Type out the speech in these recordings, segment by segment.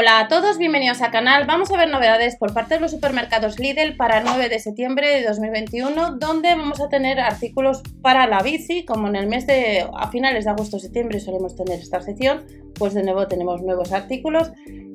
Hola a todos, bienvenidos al canal. Vamos a ver novedades por parte de los supermercados Lidl para el 9 de septiembre de 2021, donde vamos a tener artículos para la bici, como en el mes de a finales de agosto-septiembre solemos tener esta sección, pues de nuevo tenemos nuevos artículos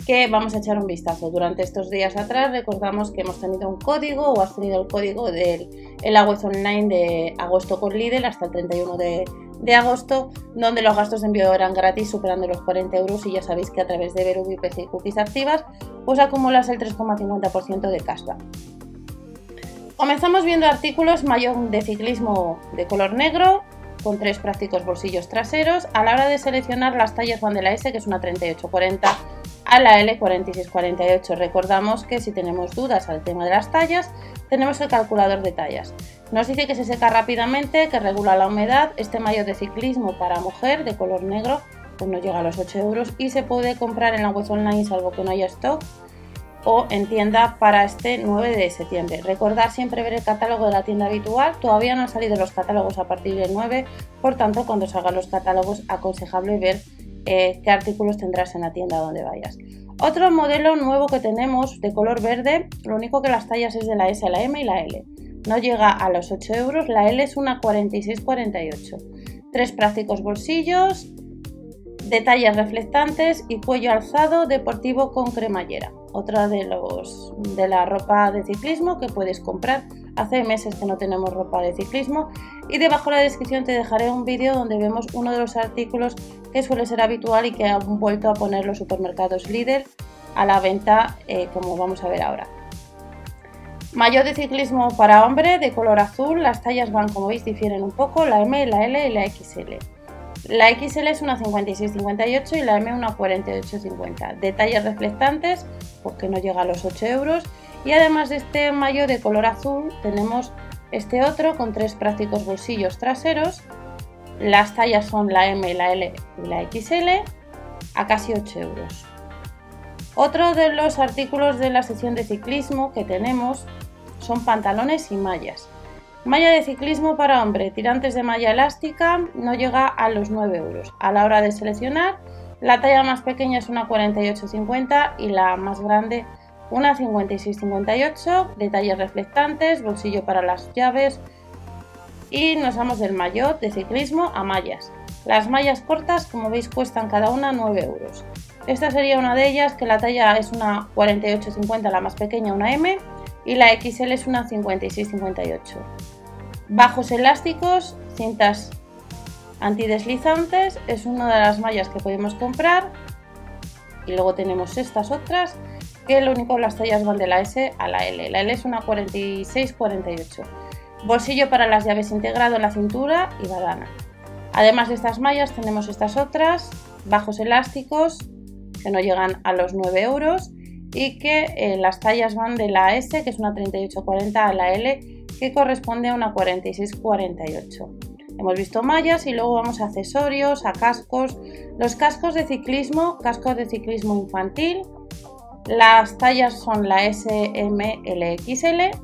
que vamos a echar un vistazo. Durante estos días atrás recordamos que hemos tenido un código o has tenido el código del el online de agosto con Lidl hasta el 31 de de agosto, donde los gastos de envío eran gratis superando los 40 euros y ya sabéis que a través de Veru PC y cookies activas, pues acumulas el 3,50% de cashback. Comenzamos viendo artículos mayón de ciclismo de color negro, con tres prácticos bolsillos traseros. A la hora de seleccionar las tallas van de la S, que es una 3840, a la L4648. Recordamos que si tenemos dudas al tema de las tallas, tenemos el calculador de tallas. Nos dice que se seca rápidamente, que regula la humedad. Este maillot de ciclismo para mujer de color negro pues no llega a los 8 euros y se puede comprar en la web online salvo que no haya stock o en tienda para este 9 de septiembre. Recordar siempre ver el catálogo de la tienda habitual. Todavía no han salido los catálogos a partir del 9, por tanto cuando salgan los catálogos aconsejable ver eh, qué artículos tendrás en la tienda donde vayas. Otro modelo nuevo que tenemos de color verde, lo único que las tallas es de la S, la M y la L no llega a los 8 euros, la L es una 46,48. Tres prácticos bolsillos, detalles reflectantes y cuello alzado deportivo con cremallera. Otra de, los, de la ropa de ciclismo que puedes comprar. Hace meses que no tenemos ropa de ciclismo y debajo de la descripción te dejaré un vídeo donde vemos uno de los artículos que suele ser habitual y que han vuelto a poner los supermercados líder a la venta eh, como vamos a ver ahora. Mayor de ciclismo para hombre de color azul, las tallas van como veis difieren un poco, la M, la L y la XL. La XL es una 56-58 y la M una 48-50. Detalles reflectantes, porque no llega a los 8 euros. Y además de este mayo de color azul, tenemos este otro con tres prácticos bolsillos traseros. Las tallas son la M, la L y la XL a casi 8 euros. Otro de los artículos de la sección de ciclismo que tenemos son pantalones y mallas. Malla de ciclismo para hombre, tirantes de malla elástica, no llega a los 9 euros. A la hora de seleccionar, la talla más pequeña es una 48,50 y la más grande una 56,58. Detalles reflectantes, bolsillo para las llaves. Y nos vamos del maillot de ciclismo a mallas. Las mallas cortas, como veis, cuestan cada una 9 euros. Esta sería una de ellas, que la talla es una 48-50, la más pequeña, una M, y la XL es una 56-58. Bajos elásticos, cintas antideslizantes, es una de las mallas que podemos comprar. Y luego tenemos estas otras, que lo único las tallas van de la S a la L. La L es una 46-48. Bolsillo para las llaves integrado en la cintura y badana. Además de estas mallas tenemos estas otras, bajos elásticos, que no llegan a los 9 euros y que eh, las tallas van de la S, que es una 3840, a la L, que corresponde a una 4648. Hemos visto mallas y luego vamos a accesorios, a cascos. Los cascos de ciclismo, cascos de ciclismo infantil. Las tallas son la S, M, L, XL.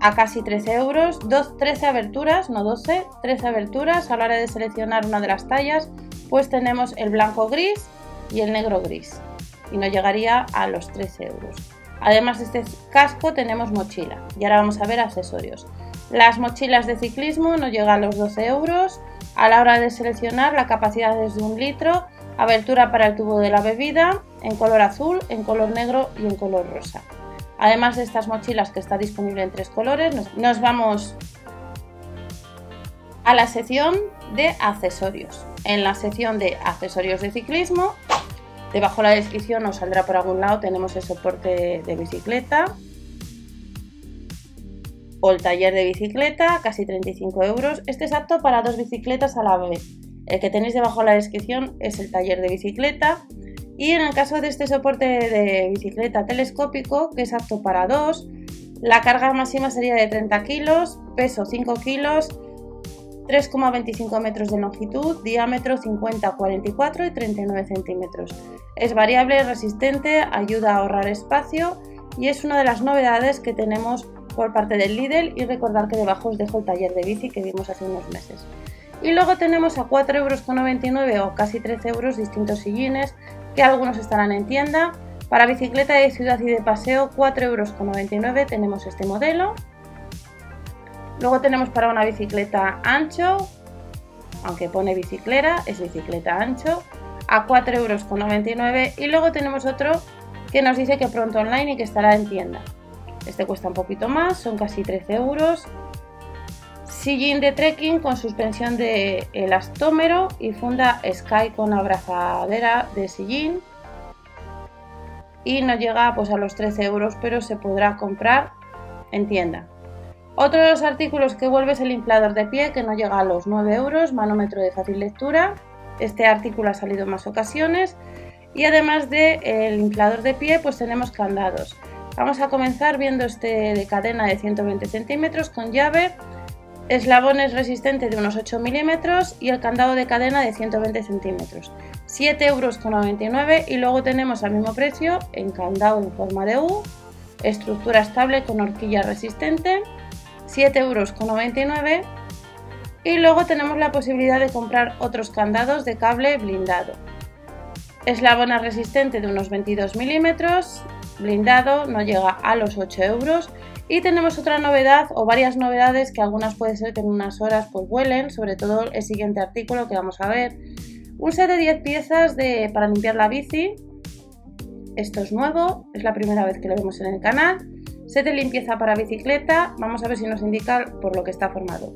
A casi 13 euros. 13 aberturas, no 12, 13 aberturas. A la hora de seleccionar una de las tallas, pues tenemos el blanco gris y el negro gris y no llegaría a los 13 euros. Además de este casco tenemos mochila y ahora vamos a ver accesorios. Las mochilas de ciclismo no llegan a los 12 euros. A la hora de seleccionar la capacidad es de un litro, abertura para el tubo de la bebida en color azul, en color negro y en color rosa. Además de estas mochilas que está disponible en tres colores, nos vamos a la sección de accesorios. En la sección de accesorios de ciclismo, debajo de la descripción os saldrá por algún lado, tenemos el soporte de bicicleta o el taller de bicicleta, casi 35 euros. Este es apto para dos bicicletas a la vez. El que tenéis debajo de la descripción es el taller de bicicleta. Y en el caso de este soporte de bicicleta telescópico, que es apto para dos, la carga máxima sería de 30 kilos, peso 5 kilos 3,25 metros de longitud, diámetro 50, 44 y 39 centímetros. Es variable, resistente, ayuda a ahorrar espacio y es una de las novedades que tenemos por parte del Lidl y recordar que debajo os dejo el taller de bici que vimos hace unos meses. Y luego tenemos a 4,99 euros o casi 13 euros distintos sillines que algunos estarán en tienda. Para bicicleta de ciudad y de paseo, 4,99 euros tenemos este modelo. Luego tenemos para una bicicleta ancho, aunque pone biciclera, es bicicleta ancho, a 4,99 euros. Y luego tenemos otro que nos dice que pronto online y que estará en tienda. Este cuesta un poquito más, son casi 13 euros. Sillín de trekking con suspensión de elastómero y funda Sky con abrazadera de sillín. Y no llega pues, a los 13 euros, pero se podrá comprar en tienda. Otro de los artículos que vuelve es el inflador de pie, que no llega a los 9 euros, manómetro de fácil lectura. Este artículo ha salido en más ocasiones. Y además del el inflador de pie, pues tenemos candados. Vamos a comenzar viendo este de cadena de 120 centímetros con llave, eslabones resistente de unos 8 milímetros y el candado de cadena de 120 centímetros. 7,99 euros y luego tenemos al mismo precio en candado en forma de U, estructura estable con horquilla resistente, 7,99 euros y luego tenemos la posibilidad de comprar otros candados de cable blindado. Eslabona resistente de unos 22 milímetros, blindado, no llega a los 8 euros. Y tenemos otra novedad o varias novedades que algunas puede ser que en unas horas pues vuelen, sobre todo el siguiente artículo que vamos a ver. Un set de 10 piezas de, para limpiar la bici. Esto es nuevo, es la primera vez que lo vemos en el canal. Set de limpieza para bicicleta, vamos a ver si nos indica por lo que está formado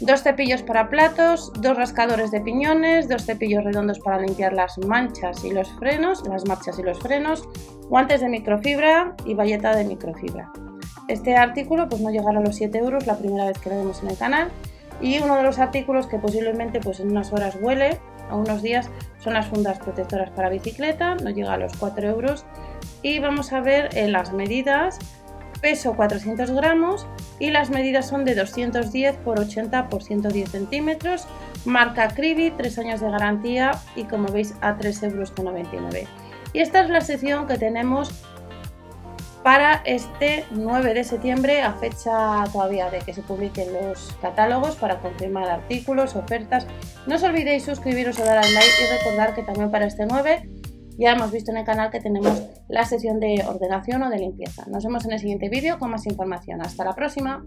dos cepillos para platos, dos rascadores de piñones, dos cepillos redondos para limpiar las manchas y los frenos, las marchas y los frenos, guantes de microfibra y valleta de microfibra. Este artículo pues no llegará a los 7 euros la primera vez que lo vemos en el canal y uno de los artículos que posiblemente pues en unas horas huele a unos días son las fundas protectoras para bicicleta, no llega a los 4 euros y vamos a ver en las medidas peso 400 gramos y las medidas son de 210 por 80 por 110 centímetros, marca Cribi, 3 años de garantía y como veis a 3,99 euros. Y esta es la sección que tenemos para este 9 de septiembre a fecha todavía de que se publiquen los catálogos para confirmar artículos, ofertas. No os olvidéis suscribiros o dar al like y recordar que también para este 9 ya hemos visto en el canal que tenemos la sesión de ordenación o de limpieza. Nos vemos en el siguiente vídeo con más información. Hasta la próxima.